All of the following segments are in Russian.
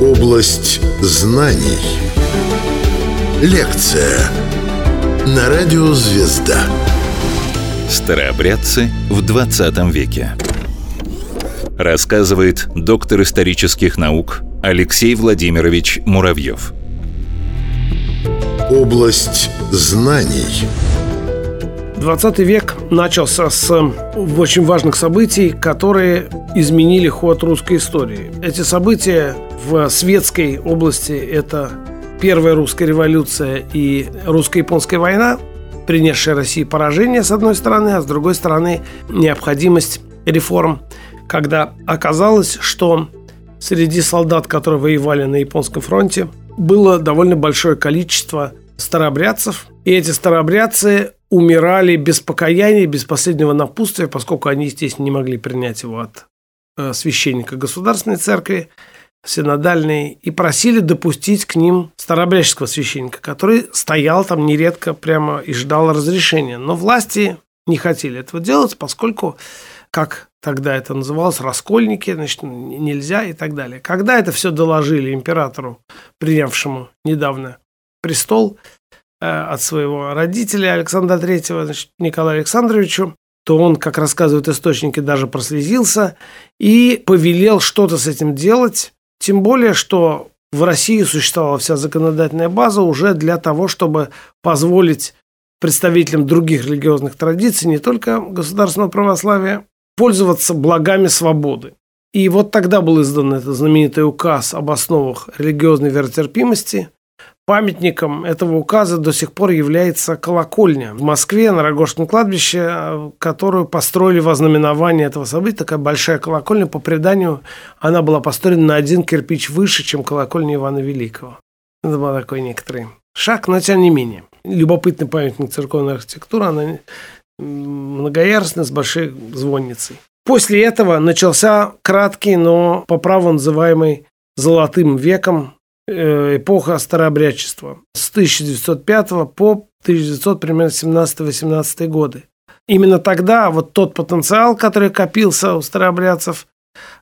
Область знаний. Лекция на радио «Звезда». Старообрядцы в 20 веке. Рассказывает доктор исторических наук Алексей Владимирович Муравьев. Область знаний. 20 век начался с очень важных событий, которые изменили ход русской истории. Эти события в светской области – это Первая русская революция и русско-японская война, принесшая России поражение с одной стороны, а с другой стороны необходимость реформ, когда оказалось, что среди солдат, которые воевали на японском фронте, было довольно большое количество старообрядцев, и эти старообрядцы умирали без покаяния, без последнего напутствия, поскольку они, естественно, не могли принять его от э, священника государственной церкви, синодальной, и просили допустить к ним старообрядческого священника, который стоял там нередко прямо и ждал разрешения. Но власти не хотели этого делать, поскольку, как тогда это называлось, раскольники, значит, нельзя и так далее. Когда это все доложили императору, принявшему недавно престол от своего родителя Александра III, значит, Николаю Александровичу, то он, как рассказывают источники, даже прослезился и повелел что-то с этим делать, тем более, что в России существовала вся законодательная база уже для того, чтобы позволить представителям других религиозных традиций, не только государственного православия, пользоваться благами свободы. И вот тогда был издан этот знаменитый указ об основах религиозной веротерпимости, Памятником этого указа до сих пор является колокольня в Москве на Рогожском кладбище, которую построили во знаменование этого события. Такая большая колокольня, по преданию, она была построена на один кирпич выше, чем колокольня Ивана Великого. Это был такой некоторый шаг, но тем не менее. Любопытный памятник церковной архитектуры, она многоярусная, с большой звонницей. После этого начался краткий, но по праву называемый золотым веком Э, эпоха старообрядчества с 1905 по 1917-18 годы. Именно тогда вот тот потенциал, который копился у старообрядцев,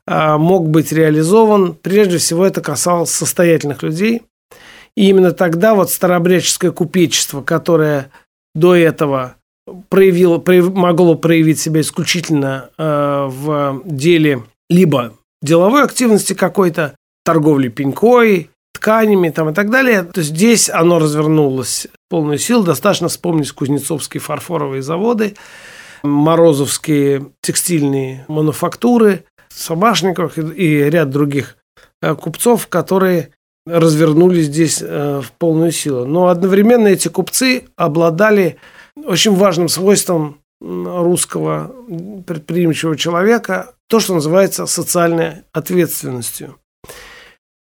а, мог быть реализован. Прежде всего это касалось состоятельных людей. И именно тогда вот старообрядческое купечество, которое до этого проявило, могло проявить себя исключительно э, в деле либо деловой активности какой-то, торговли пенькой, тканями там, и так далее. То здесь оно развернулось в полную силу. Достаточно вспомнить кузнецовские фарфоровые заводы, морозовские текстильные мануфактуры, Собашников и ряд других э, купцов, которые развернулись здесь э, в полную силу. Но одновременно эти купцы обладали очень важным свойством русского предприимчивого человека, то, что называется социальной ответственностью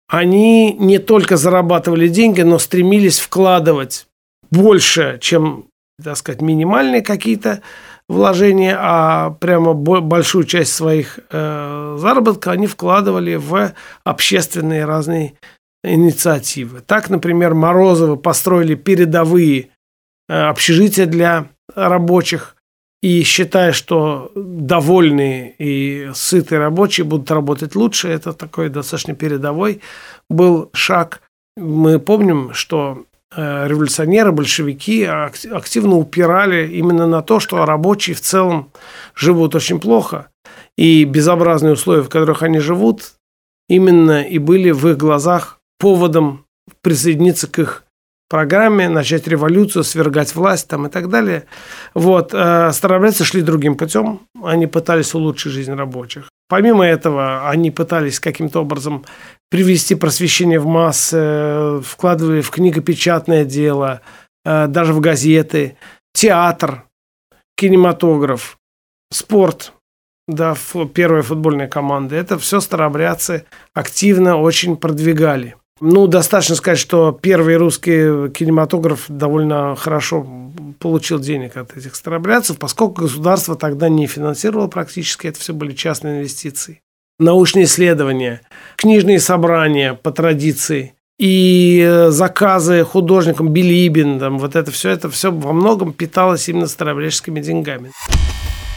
они не только зарабатывали деньги, но стремились вкладывать больше, чем, так сказать, минимальные какие-то вложения, а прямо большую часть своих э, заработка они вкладывали в общественные разные инициативы. Так, например, Морозовы построили передовые э, общежития для рабочих, и считая, что довольные и сытые рабочие будут работать лучше, это такой достаточно передовой был шаг. Мы помним, что э, революционеры, большевики активно упирали именно на то, что рабочие в целом живут очень плохо, и безобразные условия, в которых они живут, именно и были в их глазах поводом присоединиться к их программе, начать революцию, свергать власть там и так далее. Вот. Э, старобрядцы шли другим путем. Они пытались улучшить жизнь рабочих. Помимо этого, они пытались каким-то образом привести просвещение в массы, вкладывали в книгопечатное дело, э, даже в газеты, театр, кинематограф, спорт, да, первая футбольная команда. Это все старообрядцы активно очень продвигали. Ну, достаточно сказать, что первый русский кинематограф довольно хорошо получил денег от этих старобрядцев, поскольку государство тогда не финансировало практически, это все были частные инвестиции. Научные исследования, книжные собрания по традиции и э, заказы художникам Билибин, там, вот это все, это все во многом питалось именно старообрядческими деньгами.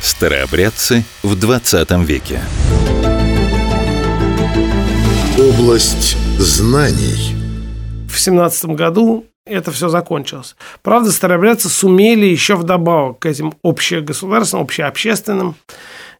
Старообрядцы в 20 веке. Область знаний. В семнадцатом году это все закончилось. Правда, старобрядцы сумели еще вдобавок к этим общегосударственным, общеобщественным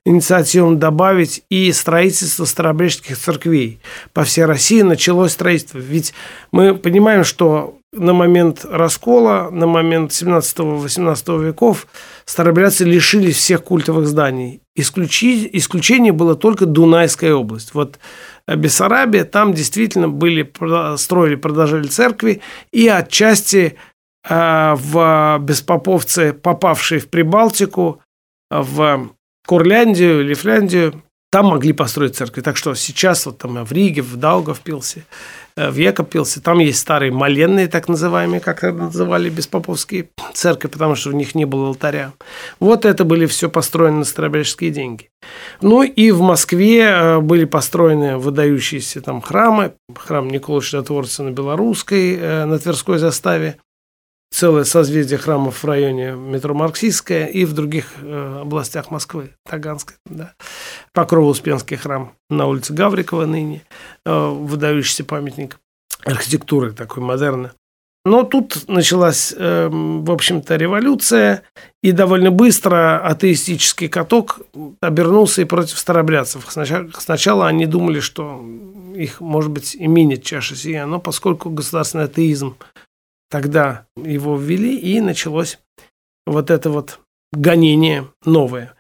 инициативам добавить и строительство старобрядческих церквей. По всей России началось строительство. Ведь мы понимаем, что на момент раскола, на момент 17-18 веков старобрядцы лишились всех культовых зданий. Исключи, исключение было только Дунайская область. Вот Бессарабия, там действительно были, строили, продолжали церкви, и отчасти э, в беспоповцы, попавшие в Прибалтику, в Курляндию или Фляндию, там могли построить церкви. Так что сейчас вот там в Риге, в Даугавпилсе, в Екопилсе, там есть старые моленные, так называемые, как это называли беспоповские церкви, потому что в них не было алтаря. Вот это были все построены на старобрядческие деньги. Ну и в Москве э, были построены выдающиеся там храмы. Храм Николая Чудотворца на Белорусской, э, на Тверской заставе целое созвездие храмов в районе метро Марксистская и в других э, областях Москвы, Таганской. Да. Покрово-Успенский храм на улице Гаврикова ныне, э, выдающийся памятник архитектуры такой модерна. Но тут началась, э, в общем-то, революция, и довольно быстро атеистический каток обернулся и против старобрядцев. Сначала, сначала они думали, что их, может быть, и минит чаша сия, но поскольку государственный атеизм Тогда его ввели, и началось вот это вот гонение новое.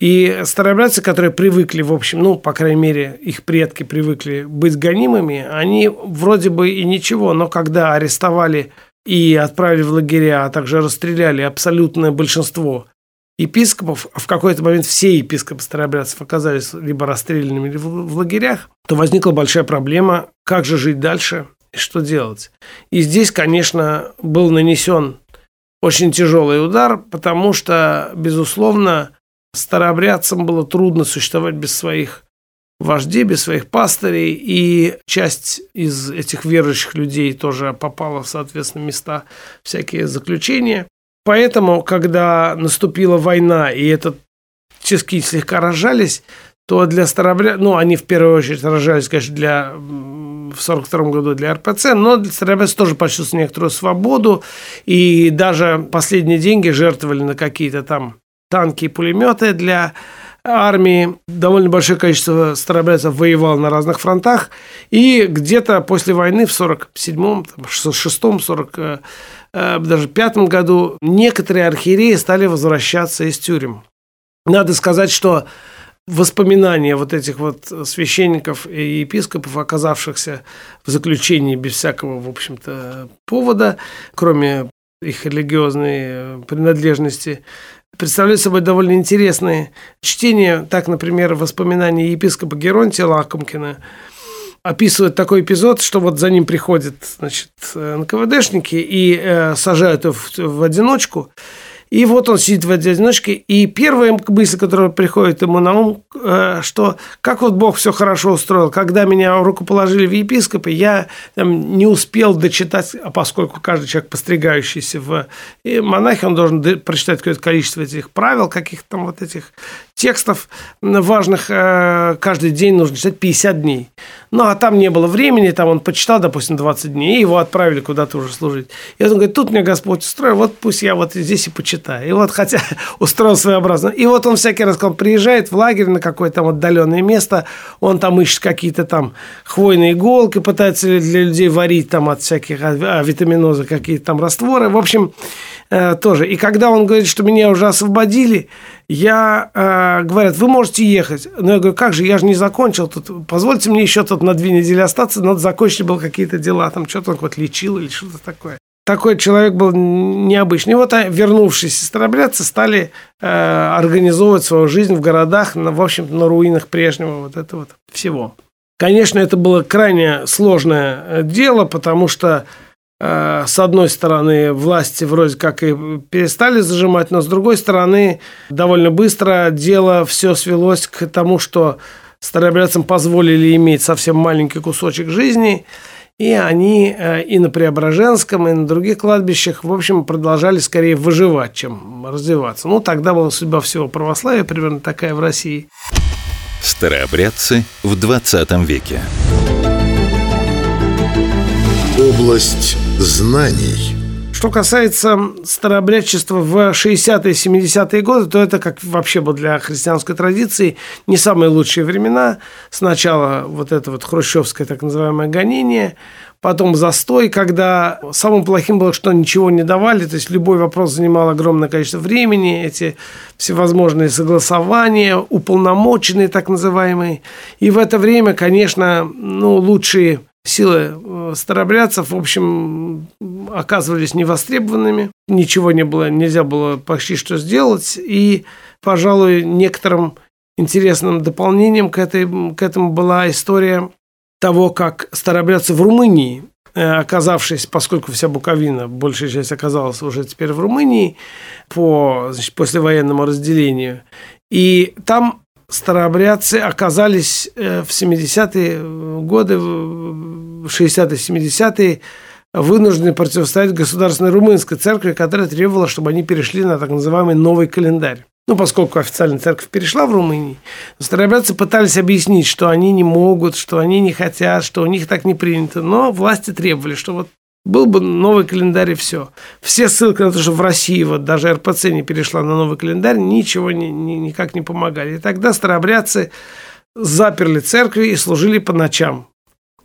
И старобрядцы, которые привыкли, в общем, ну, по крайней мере, их предки привыкли быть гонимыми, они вроде бы и ничего, но когда арестовали и отправили в лагеря, а также расстреляли абсолютное большинство епископов, а в какой-то момент все епископы старобрядцев оказались либо расстрелянными, либо в лагерях, то возникла большая проблема, как же жить дальше, что делать. И здесь, конечно, был нанесен очень тяжелый удар, потому что, безусловно, старообрядцам было трудно существовать без своих вождей, без своих пастырей, и часть из этих верующих людей тоже попала в, соответственно, места всякие заключения. Поэтому, когда наступила война, и этот чески слегка рожались, то для старобрядцев, ну, они в первую очередь рожались, конечно, для в 1942 году для РПЦ, но для старобрядцев тоже почувствовали некоторую свободу, и даже последние деньги жертвовали на какие-то там танки и пулеметы для армии. Довольно большое количество старобрядцев воевало на разных фронтах, и где-то после войны в 47-м, 6-м, 40 даже пятом году некоторые архиереи стали возвращаться из тюрем. Надо сказать, что воспоминания вот этих вот священников и епископов, оказавшихся в заключении без всякого, в общем-то, повода, кроме их религиозной принадлежности, представляют собой довольно интересные чтения. Так, например, воспоминания епископа Геронтия Лакомкина описывает такой эпизод, что вот за ним приходят значит, НКВДшники и э, сажают его в, в одиночку – и вот он сидит в одиночке, и первая мысль, которая приходит ему на ум, э, что как вот Бог все хорошо устроил. Когда меня рукоположили в епископы, я там, не успел дочитать, а поскольку каждый человек, постригающийся в монахе, он должен прочитать какое-то количество этих правил, каких-то там вот этих текстов важных э, каждый день нужно читать 50 дней. Ну, а там не было времени, там он почитал, допустим, 20 дней, и его отправили куда-то уже служить. И он говорит, тут мне Господь устроил, вот пусть я вот здесь и почитаю. И вот, хотя устроил своеобразно. И вот он всякий раз, когда приезжает в лагерь на какое-то там отдаленное место, он там ищет какие-то там хвойные иголки, пытается для людей варить там от всяких а, витаминоза какие-то там растворы. В общем, э, тоже. И когда он говорит, что меня уже освободили, я, э, говорят, вы можете ехать. Но я говорю, как же, я же не закончил тут. Позвольте мне еще тут на две недели остаться, надо закончить было какие-то дела. Там что-то он вот лечил или что-то такое. Такой человек был необычный. И вот а, вернувшиеся старобрядцы стали э, организовывать свою жизнь в городах, на, в общем на руинах прежнего вот этого вот всего. Конечно, это было крайне сложное э, дело, потому что с одной стороны, власти вроде как и перестали зажимать, но с другой стороны, довольно быстро дело все свелось к тому, что старообрядцам позволили иметь совсем маленький кусочек жизни, и они э, и на Преображенском, и на других кладбищах, в общем, продолжали скорее выживать, чем развиваться. Ну, тогда была судьба всего православия, примерно такая в России. Старообрядцы в 20 веке. Область знаний. Что касается старообрядчества в 60-е 70-е годы, то это как вообще было для христианской традиции не самые лучшие времена. Сначала вот это вот хрущевское так называемое гонение, потом застой, когда самым плохим было, что ничего не давали, то есть любой вопрос занимал огромное количество времени, эти всевозможные согласования, уполномоченные так называемые. И в это время, конечно, ну, лучшие силы э, старобрядцев, в общем, оказывались невостребованными. Ничего не было, нельзя было почти что сделать. И, пожалуй, некоторым интересным дополнением к, этой, к этому была история того, как старобрядцы в Румынии, э, оказавшись, поскольку вся Буковина, большая часть оказалась уже теперь в Румынии по значит, послевоенному разделению, и там старообрядцы оказались э, в 70-е годы, в 60-е, 70-е вынуждены противостоять государственной румынской церкви, которая требовала, чтобы они перешли на так называемый новый календарь. Ну, поскольку официальная церковь перешла в Румынии, старообрядцы пытались объяснить, что они не могут, что они не хотят, что у них так не принято. Но власти требовали, что вот был бы новый календарь и все. Все ссылки на то, что в России вот даже РПЦ не перешла на новый календарь, ничего ни, ни, никак не помогали. И тогда старообрядцы заперли церкви и служили по ночам.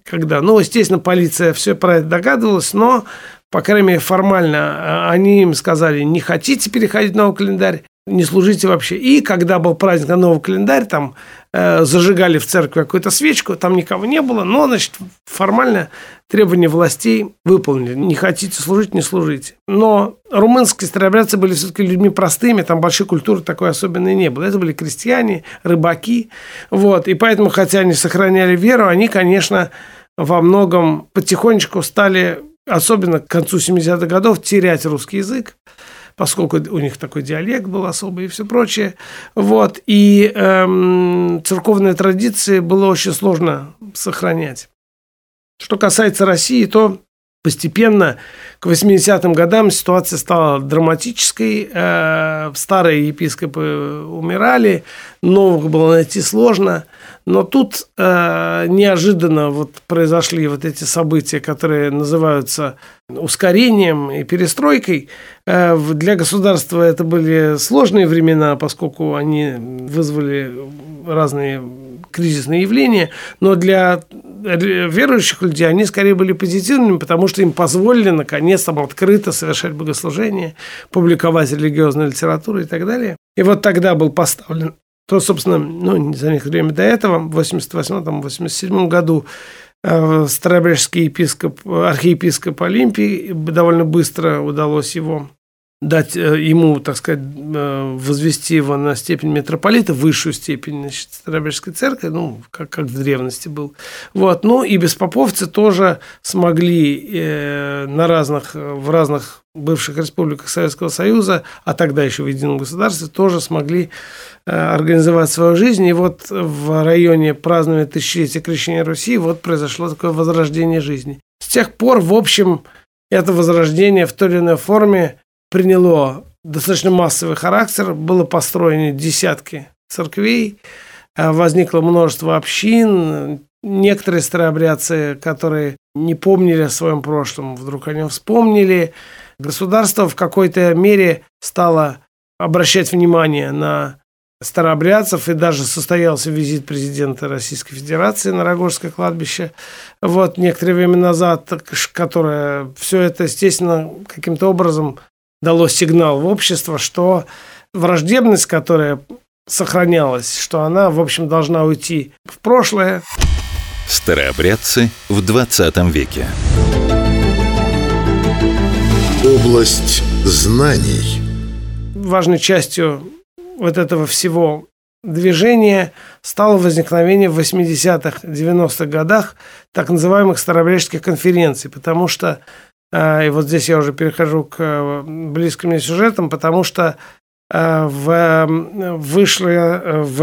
Когда, ну, естественно, полиция все про это догадывалась, но, по крайней мере, формально а, они им сказали, не хотите переходить на новый календарь, не служите вообще. И когда был праздник на новый календарь, там э, зажигали в церкви какую-то свечку, там никого не было, но, значит, формально требования властей выполнили. Не хотите служить, не служите. Но румынские старообрядцы были все-таки людьми простыми, там большой культуры такой особенной не было. Это были крестьяне, рыбаки. Вот. И поэтому, хотя они сохраняли веру, они, конечно, во многом потихонечку стали, особенно к концу 70-х годов, терять русский язык поскольку у них такой диалект был особый и все прочее. Вот. И эм, церковные традиции было очень сложно сохранять. Что касается России, то Постепенно к 80-м годам ситуация стала драматической. Э, старые епископы умирали, новых было найти сложно. Но тут э, неожиданно вот произошли вот эти события, которые называются ускорением и перестройкой. Э, для государства это были сложные времена, поскольку они вызвали разные кризисные явления, но для верующих людей они скорее были позитивными, потому что им позволили наконец там открыто совершать богослужение, публиковать религиозную литературу и так далее. И вот тогда был поставлен то, собственно, ну, за некоторое время до этого, в 88-87 году, э, Старобрежский епископ, архиепископ Олимпий довольно быстро удалось его дать э, ему, так сказать, э, возвести его на степень митрополита, высшую степень значит, Старобежской церкви, ну, как, как в древности был. Вот. Ну, и беспоповцы тоже смогли э, на разных, в разных бывших республиках Советского Союза, а тогда еще в едином государстве, тоже смогли э, организовать свою жизнь. И вот в районе празднования тысячелетия крещения Руси вот произошло такое возрождение жизни. С тех пор, в общем, это возрождение в той или иной форме приняло достаточно массовый характер, было построено десятки церквей, э, возникло множество общин, некоторые старообрядцы, которые не помнили о своем прошлом, вдруг о нем вспомнили. Государство в какой-то мере стало обращать внимание на старообрядцев, и даже состоялся визит президента Российской Федерации на Рогожское кладбище вот некоторое время назад, которое все это, естественно, каким-то образом дало сигнал в общество, что враждебность, которая сохранялась, что она, в общем, должна уйти в прошлое. Старообрядцы в 20 веке. Область знаний. Важной частью вот этого всего движения стало возникновение в 80-х, 90-х годах так называемых старообрядческих конференций, потому что а, и вот здесь я уже перехожу к э, близким мне сюжетам, потому что э, в, вышло э, в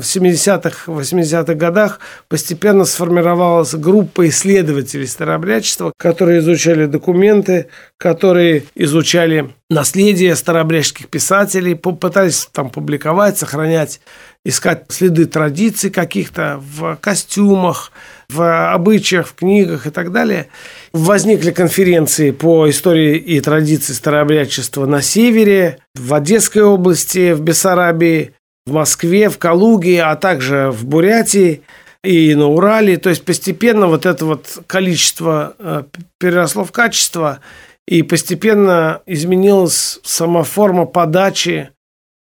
70-х, 80-х годах постепенно сформировалась группа исследователей старообрядчества, которые изучали документы, которые изучали наследие старообрядческих писателей, пытались там публиковать, сохранять, искать следы традиций каких-то в костюмах, в обычаях, в книгах и так далее. Возникли конференции по истории и традиции старообрядчества на севере, в Одесской области, в Бессарабии, в Москве, в Калуге, а также в Бурятии и на Урале. То есть постепенно вот это вот количество э, переросло в качество, и постепенно изменилась сама форма подачи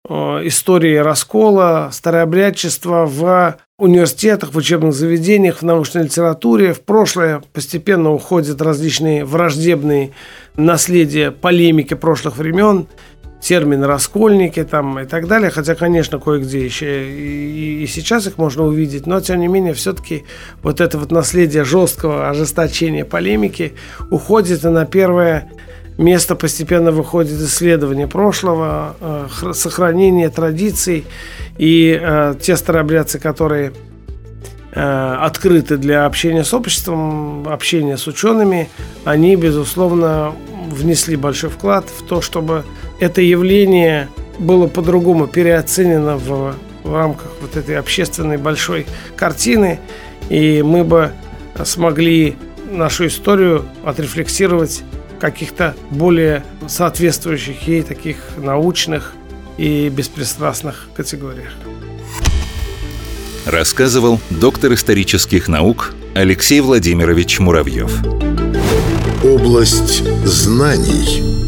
истории раскола, старообрядчества в университетах, в учебных заведениях, в научной литературе. В прошлое постепенно уходят различные враждебные наследия полемики прошлых времен – термин «раскольники» там и так далее, хотя, конечно, кое-где еще и, и сейчас их можно увидеть, но, тем не менее, все-таки вот это вот наследие жесткого ожесточения полемики уходит, на первое место постепенно выходит исследование прошлого, э, сохранение традиций, и э, те старообрядцы, которые э, открыты для общения с обществом, общения с учеными, они, безусловно, внесли большой вклад в то, чтобы это явление было по-другому переоценено в, в рамках вот этой общественной большой картины, и мы бы смогли нашу историю отрефлексировать каких-то более соответствующих ей таких научных и беспристрастных категориях. Рассказывал доктор исторических наук Алексей Владимирович Муравьев. Область знаний –